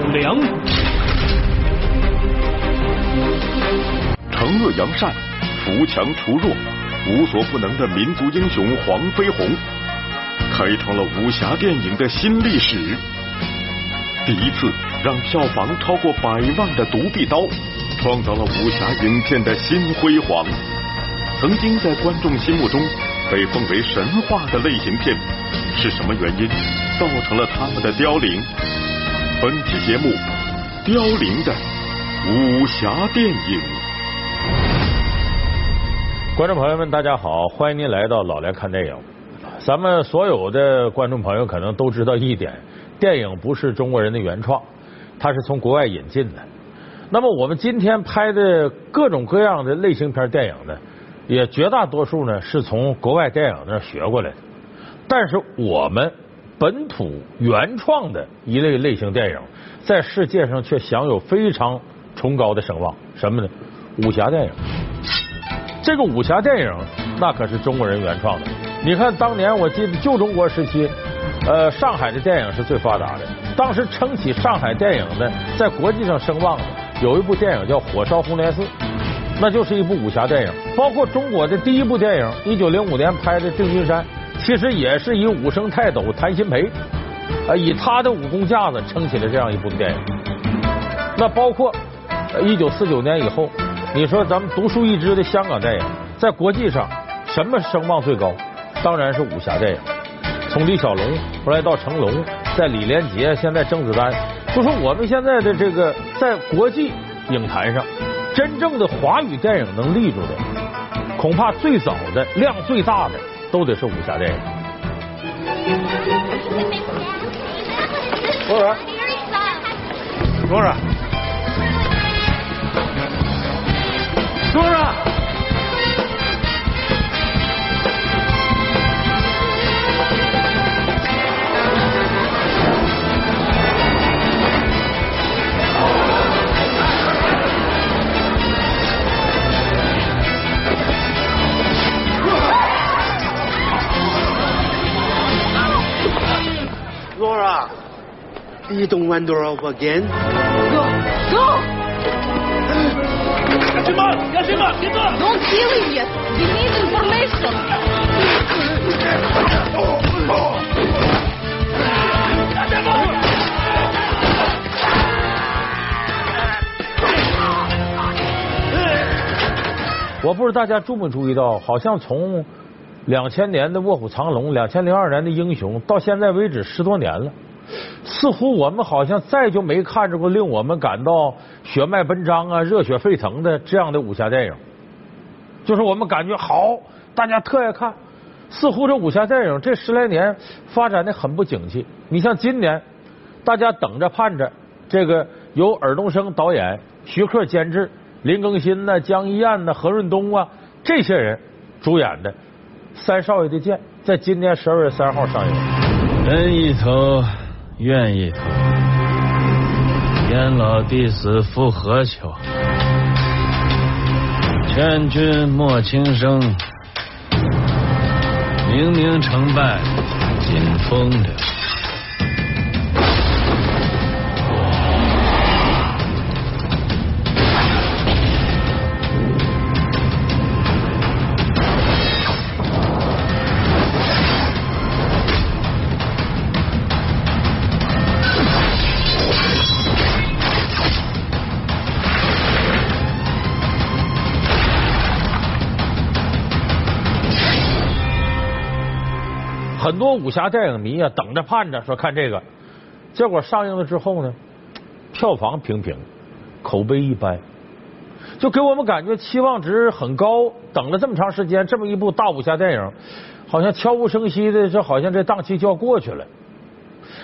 请老梁。惩恶扬善，扶强除弱，无所不能的民族英雄黄飞鸿，开创了武侠电影的新历史。第一次让票房超过百万的《独臂刀》，创造了武侠影片的新辉煌。曾经在观众心目中被奉为神话的类型片，是什么原因造成了他们的凋零？本期节目，凋零的武侠电影。观众朋友们，大家好，欢迎您来到老来看电影。咱们所有的观众朋友可能都知道一点，电影不是中国人的原创，它是从国外引进的。那么我们今天拍的各种各样的类型片电影呢，也绝大多数呢是从国外电影那学过来的。但是我们本土原创的一类类型电影，在世界上却享有非常崇高的声望。什么呢？武侠电影。这个武侠电影那可是中国人原创的。你看，当年我记得旧中国时期，呃，上海的电影是最发达的。当时撑起上海电影的，在国际上声望的，有一部电影叫《火烧红莲寺》，那就是一部武侠电影。包括中国的第一部电影，一九零五年拍的《定军山》，其实也是以武生泰斗谭鑫培，啊，以他的武功架子撑起了这样一部电影。那包括一九四九年以后。你说咱们独树一帜的香港电影，在国际上什么声望最高？当然是武侠电影。从李小龙，后来到成龙，在李连杰，现在甄子丹，就说我们现在的这个在国际影坛上，真正的华语电影能立住的，恐怕最早的量最大的都得是武侠电影。多少？多少？多少 you don't wander off again? Go, go! 干什么？干什么？别动！Don't kill him yet. We need information. 我不知道大家注没注意到，好像从两千年的《卧虎藏龙》，两千零二年的《英雄》，到现在为止十多年了。似乎我们好像再就没看着过令我们感到血脉奔张啊、热血沸腾的这样的武侠电影。就是我们感觉好，大家特爱看。似乎这武侠电影这十来年发展的很不景气。你像今年，大家等着盼着这个由尔冬升导演、徐克监制、林更新呢、江一燕呢、何润东啊这些人主演的《三少爷的剑》，在今年十二月三号上映。人一层。愿意投，燕老弟子复何求？劝君莫轻生，明明成败尽风流。很多武侠电影迷啊，等着盼着说看这个，结果上映了之后呢，票房平平，口碑一般，就给我们感觉期望值很高。等了这么长时间，这么一部大武侠电影，好像悄无声息的，就好像这档期就要过去了。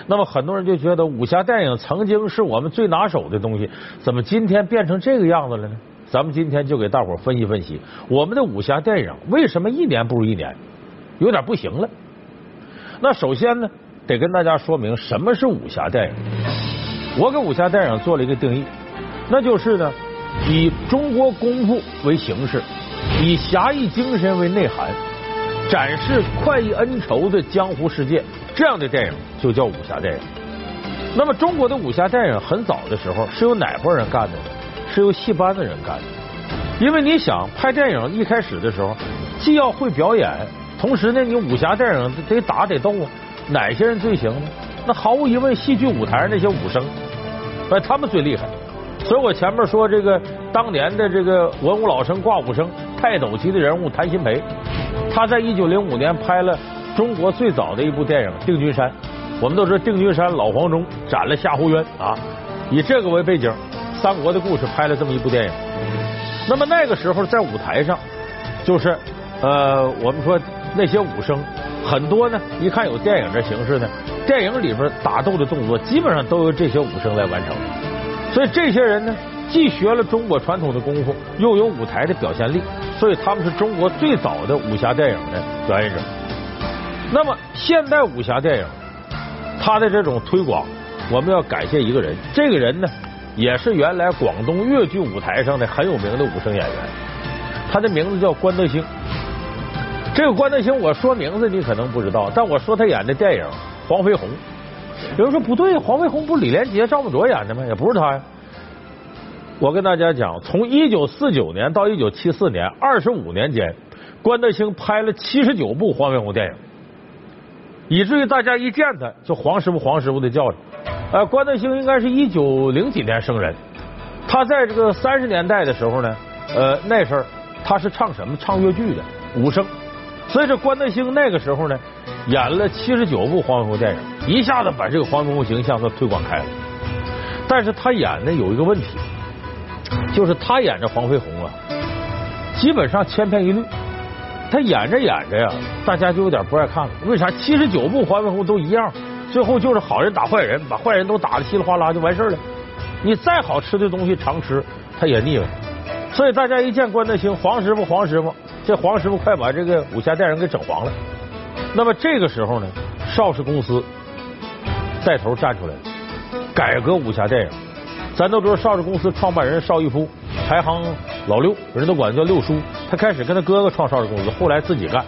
那么很多人就觉得武侠电影曾经是我们最拿手的东西，怎么今天变成这个样子了呢？咱们今天就给大伙分析分析，我们的武侠电影为什么一年不如一年，有点不行了。那首先呢，得跟大家说明什么是武侠电影。我给武侠电影做了一个定义，那就是呢，以中国功夫为形式，以侠义精神为内涵，展示快意恩仇的江湖世界，这样的电影就叫武侠电影。那么中国的武侠电影很早的时候是由哪拨人干的呢？是由戏班的人干的。因为你想拍电影一开始的时候，既要会表演，同时呢，你武侠电影得打得斗啊，哪些人最行呢？那毫无疑问，戏剧舞台上那些武生，哎，他们最厉害。所以我前面说这个当年的这个文武老生挂武生泰斗级的人物谭鑫培，他在一九零五年拍了中国最早的一部电影《定军山》。我们都知道定军山老黄忠斩了夏侯渊啊，以这个为背景，三国的故事拍了这么一部电影。那么那个时候在舞台上，就是呃，我们说那些武生很多呢，一看有电影这形式呢，电影里边打斗的动作基本上都由这些武生来完成。所以这些人呢，既学了中国传统的功夫，又有舞台的表现力，所以他们是中国最早的武侠电影的表演者。那么现代武侠电影，它的这种推广，我们要感谢一个人，这个人呢。也是原来广东粤剧舞台上的很有名的武生演员，他的名字叫关德兴。这个关德兴，我说名字你可能不知道，但我说他演的电影《黄飞鸿》，有人说不对，黄飞鸿不是李连杰、赵本卓演的吗？也不是他呀。我跟大家讲，从一九四九年到一九七四年，二十五年间，关德兴拍了七十九部黄飞鸿电影，以至于大家一见他就黄师傅、黄师傅的叫着。呃，关德兴应该是一九零几年生人，他在这个三十年代的时候呢，呃，那时候他是唱什么？唱越剧的武生，所以这关德兴那个时候呢，演了七十九部黄飞鸿电影，一下子把这个黄飞鸿形象都推广开了。但是他演的有一个问题，就是他演这黄飞鸿啊，基本上千篇一律。他演着演着呀，大家就有点不爱看了。为啥？七十九部黄飞鸿都一样。最后就是好人打坏人，把坏人都打的稀里哗啦就完事了。你再好吃的东西常吃，他也腻歪。所以大家一见关德兴，黄师傅，黄师傅，这黄师傅快把这个武侠电影给整黄了。那么这个时候呢，邵氏公司带头站出来了，改革武侠电影。咱都知道邵氏公司创办人邵逸夫排行老六，人都管他叫六叔。他开始跟他哥哥创邵氏公司，后来自己干。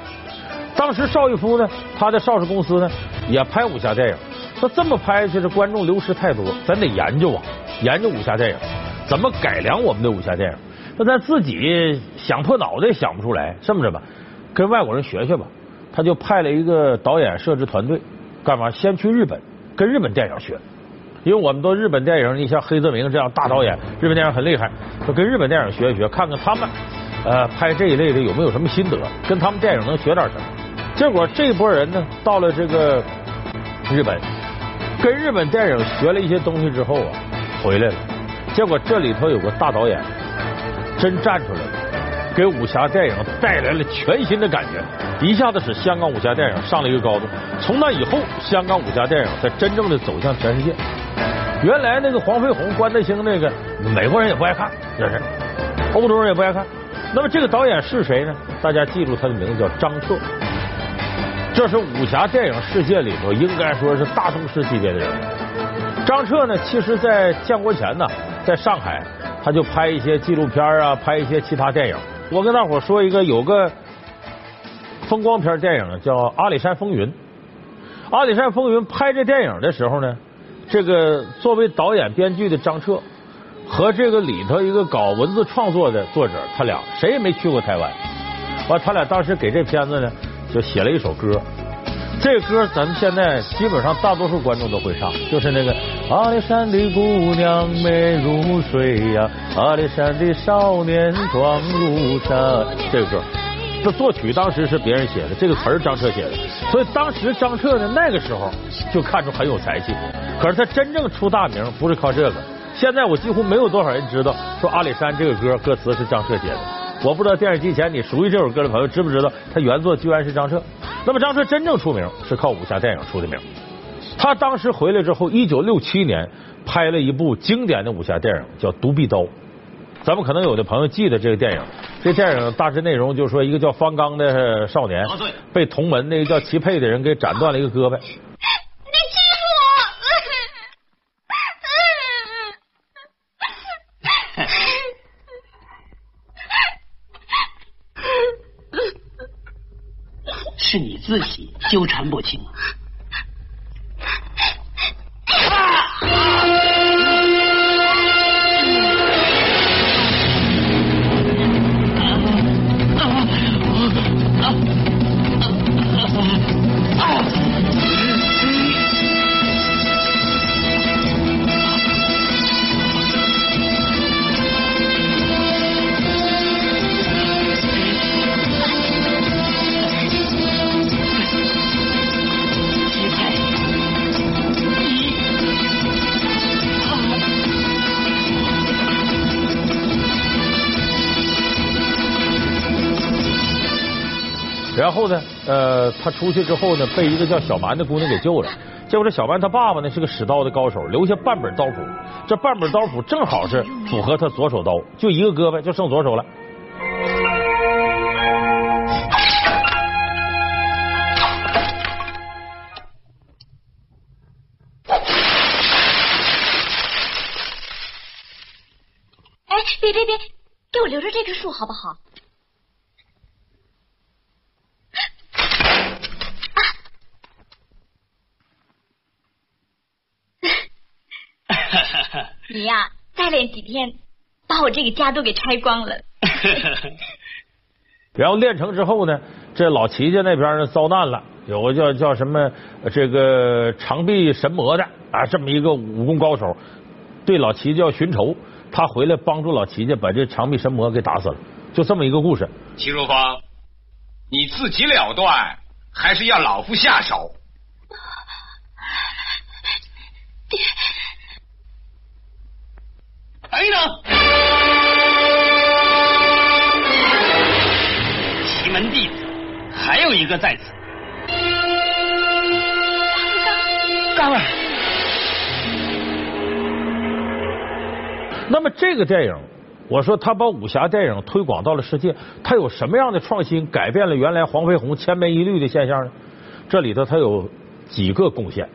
当时邵逸夫呢，他的邵氏公司呢也拍武侠电影。说这么拍下去，这观众流失太多，咱得研究啊，研究武侠电影，怎么改良我们的武侠电影？那咱自己想破脑袋想不出来，这么着吧，跟外国人学学吧。他就派了一个导演摄制团队，干嘛？先去日本跟日本电影学，因为我们都日本电影，你像黑泽明这样大导演，日本电影很厉害，就跟日本电影学一学，看看他们呃拍这一类的有没有什么心得，跟他们电影能学点什么。结果这波人呢，到了这个日本，跟日本电影学了一些东西之后啊，回来了。结果这里头有个大导演，真站出来了，给武侠电影带来了全新的感觉，一下子使香港武侠电影上了一个高度。从那以后，香港武侠电影才真正的走向全世界。原来那个黄飞鸿、关德兴那个，美国人也不爱看，这是欧洲人也不爱看。那么这个导演是谁呢？大家记住他的名字叫张彻。这是武侠电影世界里头应该说是大宗师级别的人物。张彻呢，其实在建国前呢，在上海他就拍一些纪录片啊，拍一些其他电影。我跟大伙说一个，有个风光片电影叫《阿里山风云》。《阿里山风云》拍这电影的时候呢，这个作为导演编剧的张彻和这个里头一个搞文字创作的作者，他俩谁也没去过台湾。完，他俩当时给这片子呢。就写了一首歌，这歌咱们现在基本上大多数观众都会唱，就是那个阿里山的姑娘美如水呀，阿里山的少年壮如山。这个歌，这作曲当时是别人写的，这个词儿张彻写的，所以当时张彻呢那个时候就看出很有才气。可是他真正出大名不是靠这个，现在我几乎没有多少人知道说阿里山这个歌歌词是张彻写的。我不知道电视机前你熟悉这首歌的朋友知不知道，他原作居然是张彻。那么张彻真正出名是靠武侠电影出的名。他当时回来之后，一九六七年拍了一部经典的武侠电影，叫《独臂刀》。咱们可能有的朋友记得这个电影。这电影大致内容就是说，一个叫方刚的少年被同门那个叫齐佩的人给斩断了一个胳膊。是你自己纠缠不清。然后呢，呃，他出去之后呢，被一个叫小蛮的姑娘给救了。结果这小蛮他爸爸呢是个使刀的高手，留下半本刀谱，这半本刀谱正好是符合他左手刀，就一个胳膊就剩左手了。哎，别别别，给我留着这棵树好不好？你呀，再练几天，把我这个家都给拆光了。然后练成之后呢，这老齐家那边呢遭难了，有个叫叫什么这个长臂神魔的啊，这么一个武功高手，对老齐家要寻仇，他回来帮助老齐家把这长臂神魔给打死了，就这么一个故事。齐如芳，你自己了断，还是要老夫下手？爹，等一等，奇门弟子还有一个在此。刚儿。那么这个电影，我说他把武侠电影推广到了世界，他有什么样的创新，改变了原来黄飞鸿千篇一律的现象呢？这里头他有几个贡献。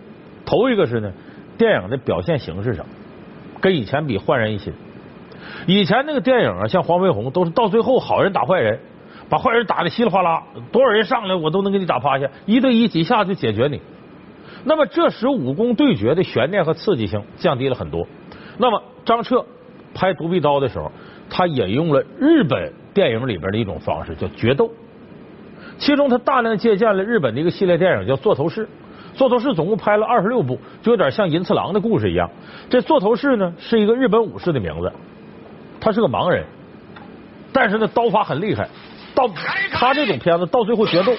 头一个是呢，电影的表现形式上跟以前比焕然一新。以前那个电影啊，像黄飞鸿都是到最后好人打坏人，把坏人打的稀里哗啦，多少人上来我都能给你打趴下，一对一几下就解决你。那么这时武功对决的悬念和刺激性降低了很多。那么张彻拍《独臂刀》的时候，他引用了日本电影里边的一种方式，叫决斗。其中他大量借鉴了日本的一个系列电影，叫《座头市》。《座头市》总共拍了二十六部，就有点像银次郎的故事一样。这座头市呢，是一个日本武士的名字，他是个盲人，但是呢刀法很厉害。到他这种片子到最后决斗，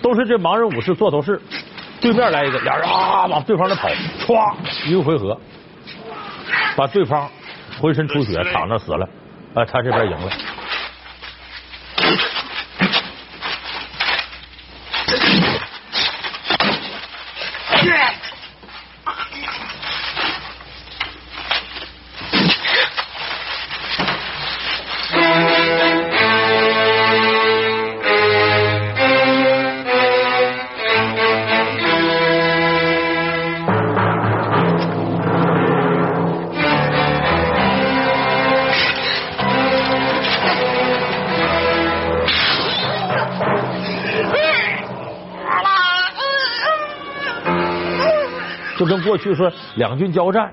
都是这盲人武士座头市，对面来一个，俩人啊往对方那跑，歘一个回合，把对方浑身出血，躺那死了，啊，他这边赢了。过去说两军交战，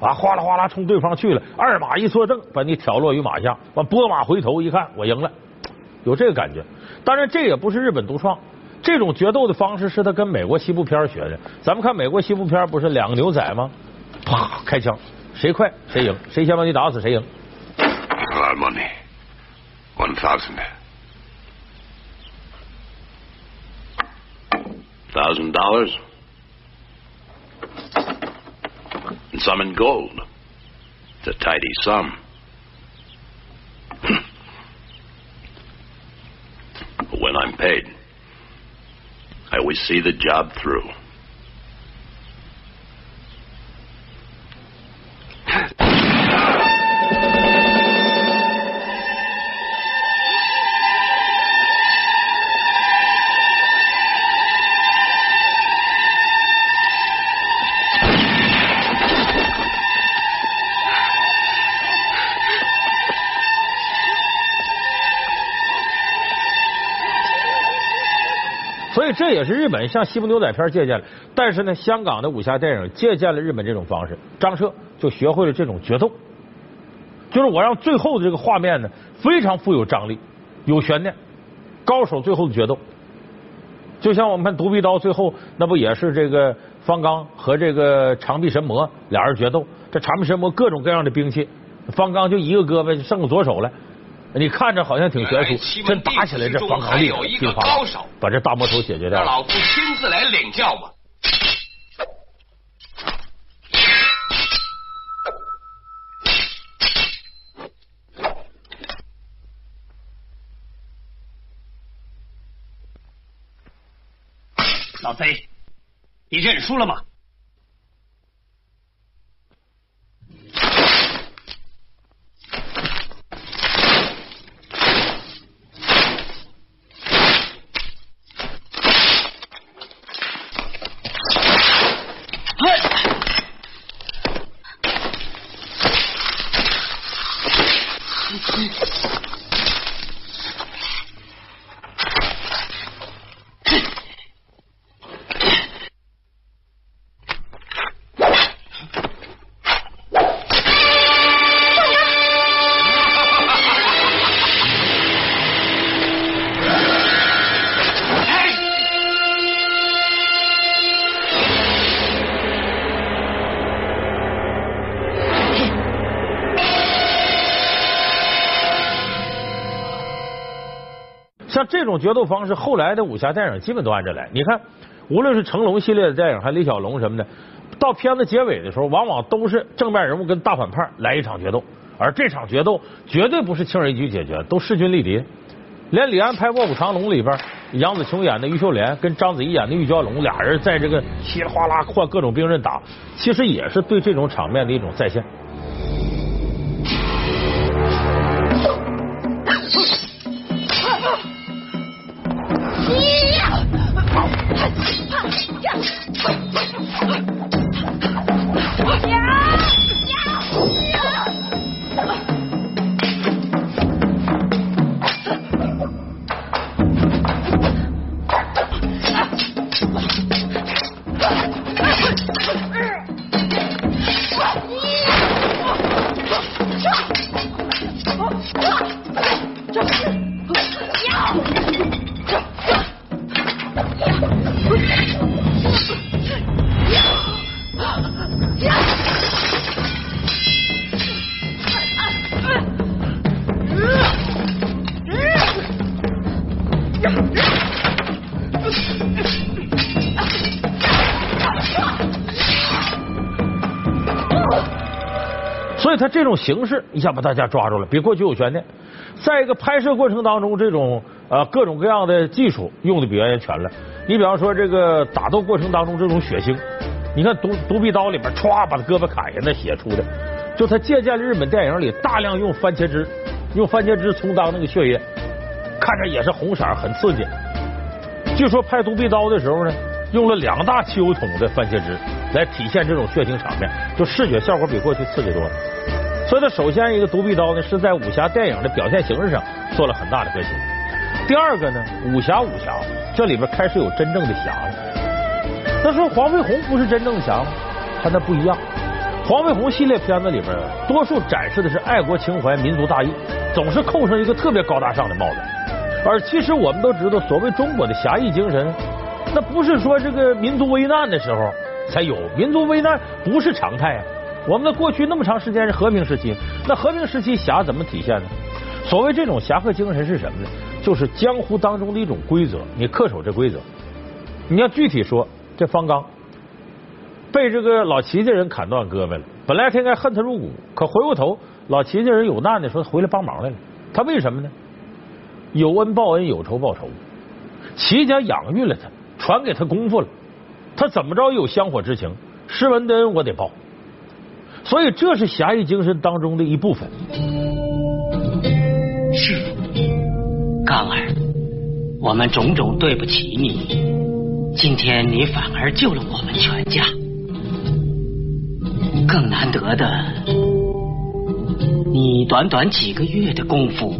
啊，哗啦哗啦冲对方去了，二马一错正，把你挑落于马下，完拨马回头一看，我赢了，有这个感觉。当然，这也不是日本独创，这种决斗的方式是他跟美国西部片学的。咱们看美国西部片，不是两个牛仔吗？啪，开枪，谁快谁赢，谁先把你打死谁赢。One thousand. Thousand dollars. And some in gold. It's a tidy sum. when I'm paid, I always see the job through. 以这也是日本向西部牛仔片借鉴了，但是呢，香港的武侠电影借鉴了日本这种方式，张彻就学会了这种决斗，就是我让最后的这个画面呢非常富有张力，有悬念，高手最后的决斗，就像我们看《独臂刀》最后那不也是这个方刚和这个长臂神魔俩人决斗，这长臂神魔各种各样的兵器，方刚就一个胳膊就剩个左手了。你看着好像挺悬殊，真打起来这方刚厉害，噼里啪啦把这大魔头解决掉。让老夫亲自来领教吧。老贼，你认输了吗？这种决斗方式，后来的武侠电影基本都按这来。你看，无论是成龙系列的电影，还李小龙什么的，到片子结尾的时候，往往都是正面人物跟大反派来一场决斗，而这场决斗绝对不是轻而易举解决，都势均力敌。连李安拍《卧虎藏龙》里边，杨紫琼演的于秀莲跟章子怡演的玉娇龙俩人在这个稀里哗啦换各种兵刃打，其实也是对这种场面的一种再现。呀！呀呀这种形式一下把大家抓住了，比过去有悬念。在一个拍摄过程当中，这种呃各种各样的技术用的比原来全了。你比方说这个打斗过程当中这种血腥，你看独独臂刀里边歘把他胳膊砍下，那血出的，就他借鉴了日本电影里大量用番茄汁，用番茄汁充当那个血液，看着也是红色，很刺激。据说拍独臂刀的时候呢，用了两大汽油桶的番茄汁来体现这种血腥场面，就视觉效果比过去刺激多了。所以，他首先一个独臂刀呢，是在武侠电影的表现形式上做了很大的革新。第二个呢，武侠武侠这里边开始有真正的侠了。那说黄飞鸿不是真正的侠吗？他那不一样。黄飞鸿系列片子里边，多数展示的是爱国情怀、民族大义，总是扣上一个特别高大上的帽子。而其实我们都知道，所谓中国的侠义精神，那不是说这个民族危难的时候才有，民族危难不是常态啊。我们的过去那么长时间是和平时期，那和平时期侠怎么体现呢？所谓这种侠客精神是什么呢？就是江湖当中的一种规则，你恪守这规则。你要具体说，这方刚被这个老齐家人砍断胳膊了，本来他应该恨他入骨，可回过头，老齐家人有难的时候回来帮忙来了。他为什么呢？有恩报恩，有仇报仇。齐家养育了他，传给他功夫了，他怎么着有香火之情，施文的恩我得报。所以这是侠义精神当中的一部分。是，刚儿，我们种种对不起你，今天你反而救了我们全家。更难得的，你短短几个月的功夫，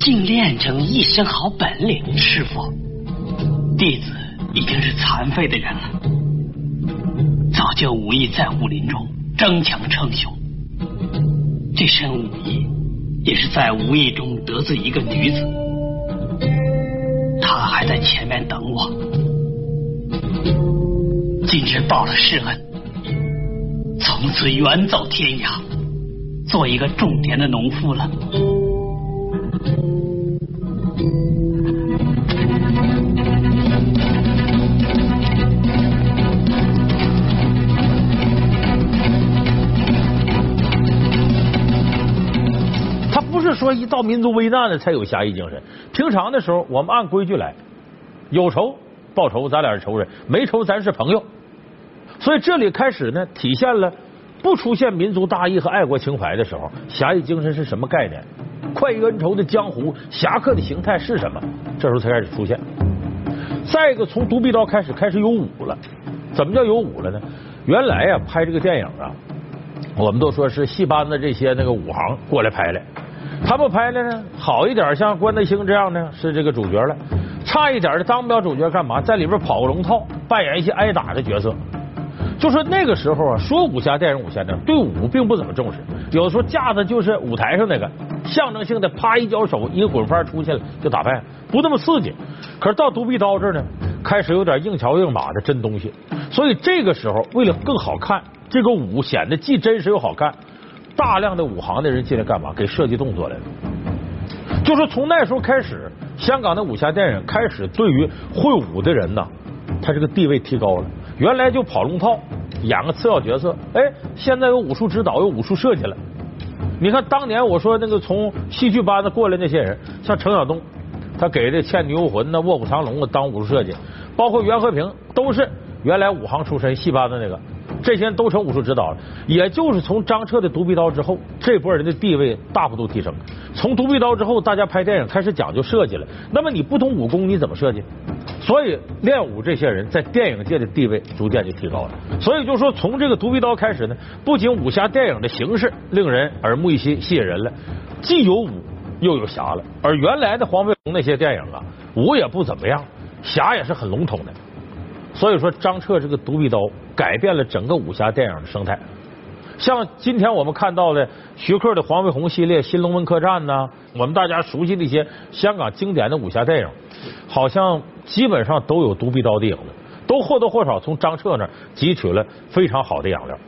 竟练成一身好本领。师傅，弟子已经是残废的人了，早就无意在武林中。争强称雄，这身武艺也是在无意中得罪一个女子，她还在前面等我。今日报了师恩，从此远走天涯，做一个种田的农夫了。一到民族危难了才有侠义精神，平常的时候我们按规矩来，有仇报仇，咱俩是仇人；没仇，咱是朋友。所以这里开始呢，体现了不出现民族大义和爱国情怀的时候，侠义精神是什么概念？快意恩仇的江湖侠客的形态是什么？这时候才开始出现。再一个，从独臂刀开始，开始有武了。怎么叫有武了呢？原来呀，拍这个电影啊，我们都说是戏班子这些那个武行过来拍的。他们拍的呢，好一点像关德兴这样的是这个主角了，差一点的当不了主角，干嘛？在里边跑个龙套，扮演一些挨打的角色。就说那个时候啊，说武侠电影、武侠电影对武并不怎么重视，有的时候架子就是舞台上那个象征性的，啪一交手，一个滚翻出去了就打败，不那么刺激。可是到独臂刀这呢，开始有点硬桥硬马的真东西。所以这个时候，为了更好看，这个武显得既真实又好看，大量的武行的人进来干嘛？给设计动作来了。就是从那时候开始，香港的武侠电影开始对于会武的人呢，他这个地位提高了。原来就跑龙套，演个次要角色，哎，现在有武术指导，有武术设计了。你看当年我说那个从戏剧班子过来那些人，像程晓东，他给这《倩女幽魂》那《卧虎藏龙》当武术设计，包括袁和平，都是原来武行出身，戏班子那个，这些人都成武术指导了。也就是从张彻的独臂刀之后，这波人的地位大幅度提升。从独臂刀之后，大家拍电影开始讲究设计了。那么你不懂武功，你怎么设计？所以练武这些人在电影界的地位逐渐就提高了。所以就说从这个独臂刀开始呢，不仅武侠电影的形式令人耳目一新、吸引人了，既有武又有侠了。而原来的黄飞鸿那些电影啊，武也不怎么样，侠也是很笼统的。所以说张彻这个独臂刀改变了整个武侠电影的生态。像今天我们看到的徐克的黄飞鸿系列《新龙门客栈》呢，我们大家熟悉的一些香港经典的武侠电影，好像基本上都有独臂刀的影子，都或多或少从张彻那汲取了非常好的养料。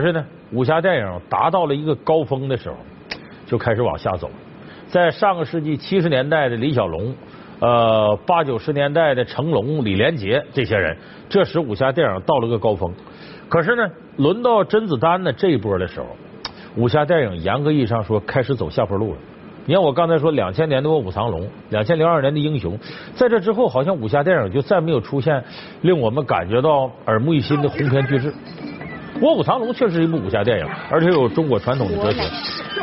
可是呢，武侠电影达到了一个高峰的时候，就开始往下走。在上个世纪七十年代的李小龙，呃，八九十年代的成龙、李连杰这些人，这时武侠电影到了个高峰。可是呢，轮到甄子丹的这一波的时候，武侠电影严格意义上说开始走下坡路了。你看我刚才说两千年的《卧虎藏龙》，两千零二年的《英雄》，在这之后，好像武侠电影就再没有出现令我们感觉到耳目一新的鸿篇巨制。《卧虎藏龙》确实是一部武侠电影，而且有中国传统的哲学。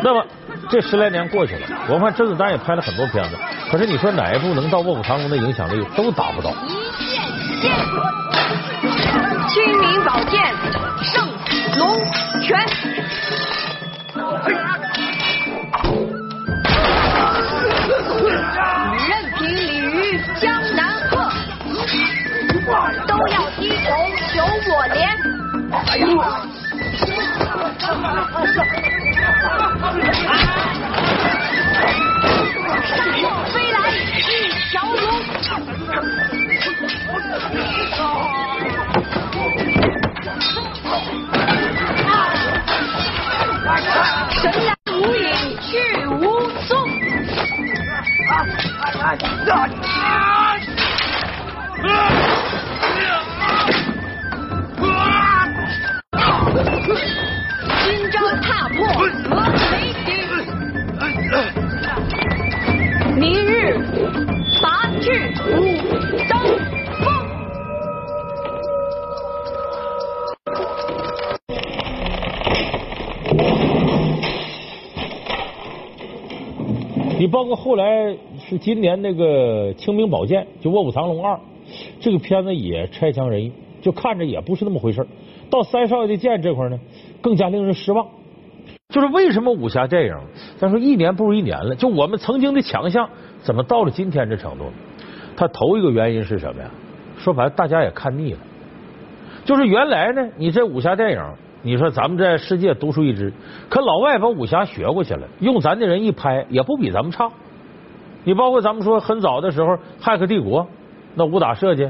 那么这十来年过去了，我看甄子丹也拍了很多片子，可是你说哪一部能到《卧虎藏龙》的影响力都达不到。清明宝剑圣龙拳。任凭鲤鱼江南飞来一条龙。括后来是今年那个《清明宝剑》，就《卧虎藏龙二》，这个片子也差强人意，就看着也不是那么回事到三少爷的剑这块呢，更加令人失望。就是为什么武侠电影，咱说一年不如一年了？就我们曾经的强项，怎么到了今天这程度？它头一个原因是什么呀？说白了，大家也看腻了。就是原来呢，你这武侠电影，你说咱们在世界独树一帜，可老外把武侠学过去了，用咱的人一拍，也不比咱们差。你包括咱们说很早的时候，《骇客帝国》那武打设计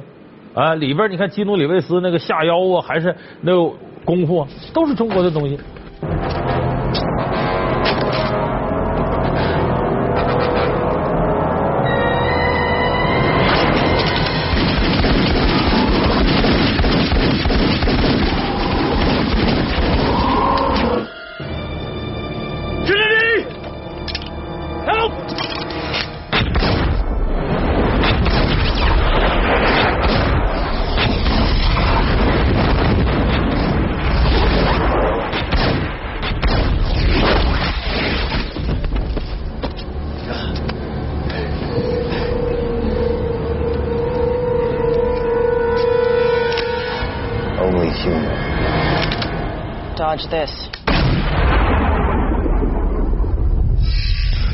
啊，里边你看基努里维斯那个下腰啊，还是那个功夫，啊，都是中国的东西。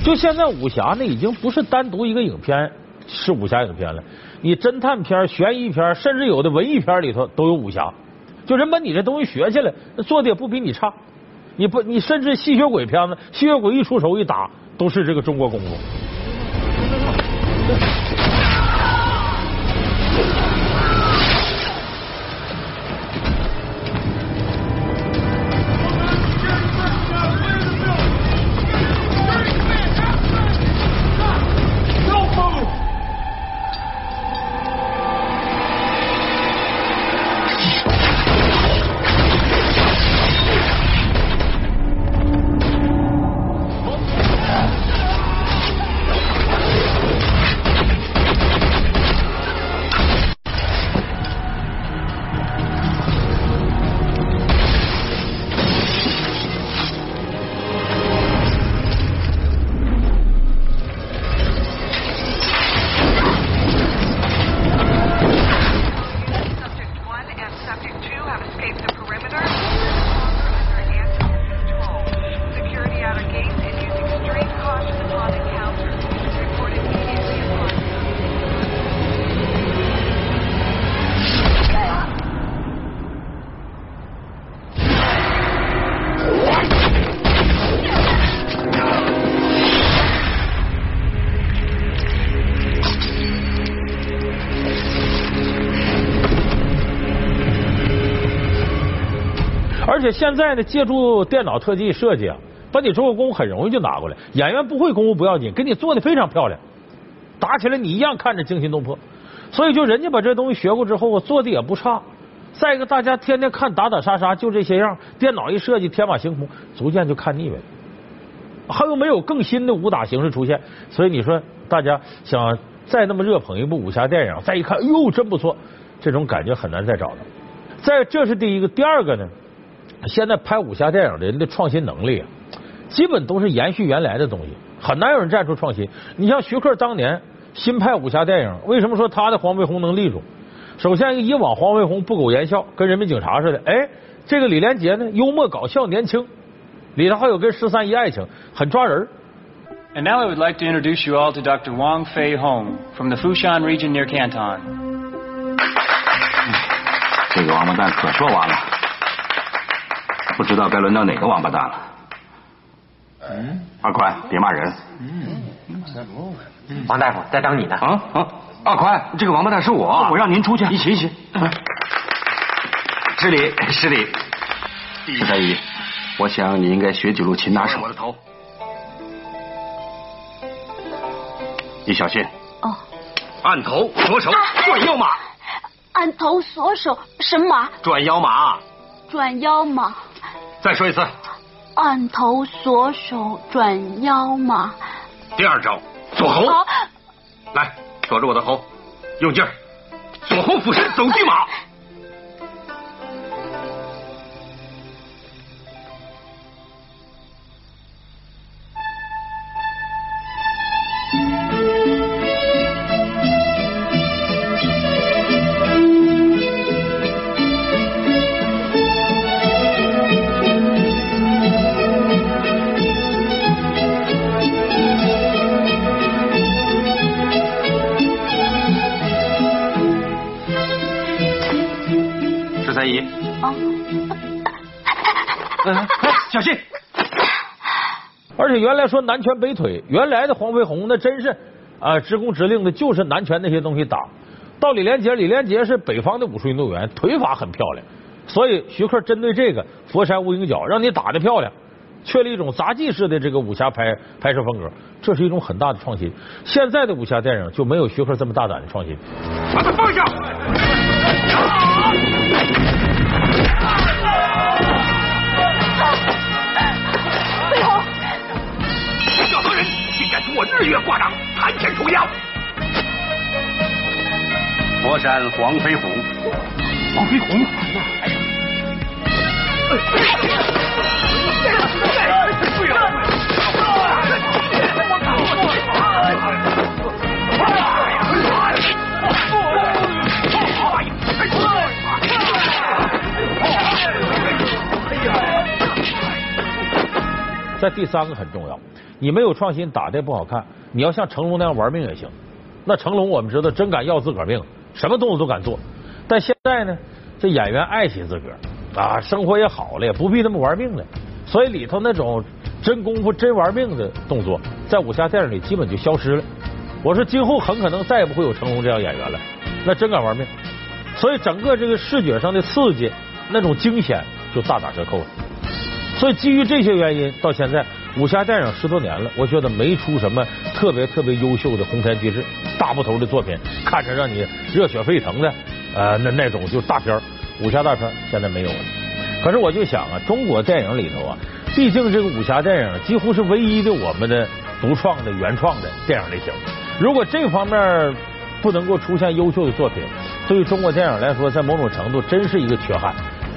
就现在武侠呢，已经不是单独一个影片是武侠影片了。你侦探片、悬疑片，甚至有的文艺片里头都有武侠。就人把你这东西学下来，做的也不比你差。你不，你甚至吸血鬼片子，吸血鬼一出手一打，都是这个中国功夫。而且现在呢，借助电脑特技设计啊，把你中国功夫很容易就拿过来。演员不会功夫不要紧，给你做的非常漂亮，打起来你一样看着惊心动魄。所以就人家把这东西学过之后，做的也不差。再一个，大家天天看打打杀杀就这些样，电脑一设计天马行空，逐渐就看腻歪了。还有没有更新的武打形式出现？所以你说大家想再那么热捧一部武侠电影，再一看，哎呦，真不错，这种感觉很难再找到。再，这是第一个，第二个呢？现在拍武侠电影的人的创新能力啊，基本都是延续原来的东西，很难有人站出创新。你像徐克当年新派武侠电影，为什么说他的黄飞鸿能立住？首先，以往黄飞鸿不苟言笑，跟人民警察似的。哎，这个李连杰呢，幽默搞笑，年轻，里头还有跟十三姨爱情，很抓人。And now I would like to introduce you all to Dr. Wang Fei Hong from the Fushan region near Canton。这个王八蛋可说完了。不知道该轮到哪个王八蛋了。嗯，二宽，别骂人。王大夫在等你呢。啊啊，二宽，这个王八蛋是我，我让您出去。一起一起。失礼失礼。十三姨，我想你应该学几路擒拿手。我的头。你小心。哦。按头左手转腰马。按头左手什么？转腰马。转腰马。再说一次，按头锁手转腰马。第二招，锁喉。来，锁住我的喉，用劲儿，锁喉俯身走地马。十原来说南拳北腿，原来的黄飞鸿那真是啊，直工直令的，就是南拳那些东西打。到李连杰，李连杰是北方的武术运动员，腿法很漂亮，所以徐克针对这个佛山无影脚，让你打的漂亮，确立一种杂技式的这个武侠拍拍摄风格，这是一种很大的创新。现在的武侠电影就没有徐克这么大胆的创新。把他放下！我日月挂掌，谈天说妖！佛山黄飞鸿，黄飞鸿。在第三个很重要，你没有创新，打的不好看。你要像成龙那样玩命也行。那成龙我们知道真敢要自个儿命，什么动作都敢做。但现在呢，这演员爱惜自个儿啊，生活也好了，也不必那么玩命了。所以里头那种真功夫、真玩命的动作，在武侠电影里基本就消失了。我说今后很可能再也不会有成龙这样演员了，那真敢玩命。所以整个这个视觉上的刺激，那种惊险就大打折扣了。所以基于这些原因，到现在武侠电影十多年了，我觉得没出什么特别特别优秀的鸿篇巨制、大部头的作品，看着让你热血沸腾的呃那那种就大片武侠大片现在没有了。可是我就想啊，中国电影里头啊，毕竟这个武侠电影几乎是唯一的我们的独创的原创的电影类型。如果这方面不能够出现优秀的作品，对于中国电影来说，在某种程度真是一个缺憾。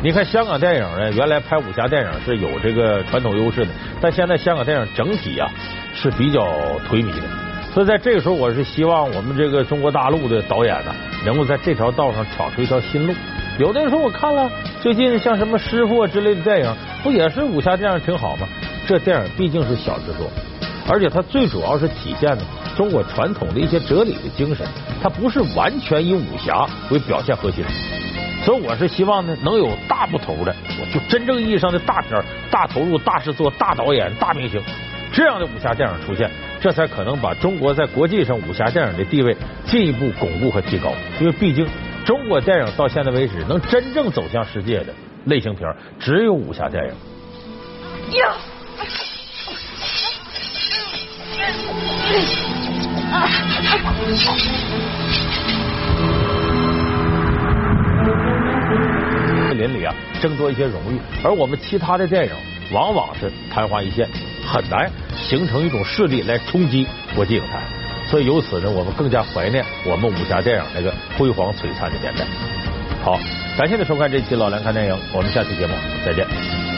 你看香港电影呢，原来拍武侠电影是有这个传统优势的，但现在香港电影整体啊是比较颓靡的。所以在这个时候，我是希望我们这个中国大陆的导演呢，能够在这条道上闯出一条新路。有的人说，我看了最近像什么师傅之类的电影，不也是武侠电影挺好吗？这电影毕竟是小制作，而且它最主要是体现的中国传统的一些哲理的精神，它不是完全以武侠为表现核心。所以我是希望呢，能有大部头的，就真正意义上的大片、大投入、大制作、大导演、大明星这样的武侠电影出现，这才可能把中国在国际上武侠电影的地位进一步巩固和提高。因为毕竟中国电影到现在为止能真正走向世界的类型片，只有武侠电影。林里啊，争夺一些荣誉，而我们其他的电影往往是昙花一现，很难形成一种势力来冲击国际影坛。所以由此呢，我们更加怀念我们武侠电影那个辉煌璀璨的年代。好，感谢您收看这期老梁看电影，我们下期节目再见。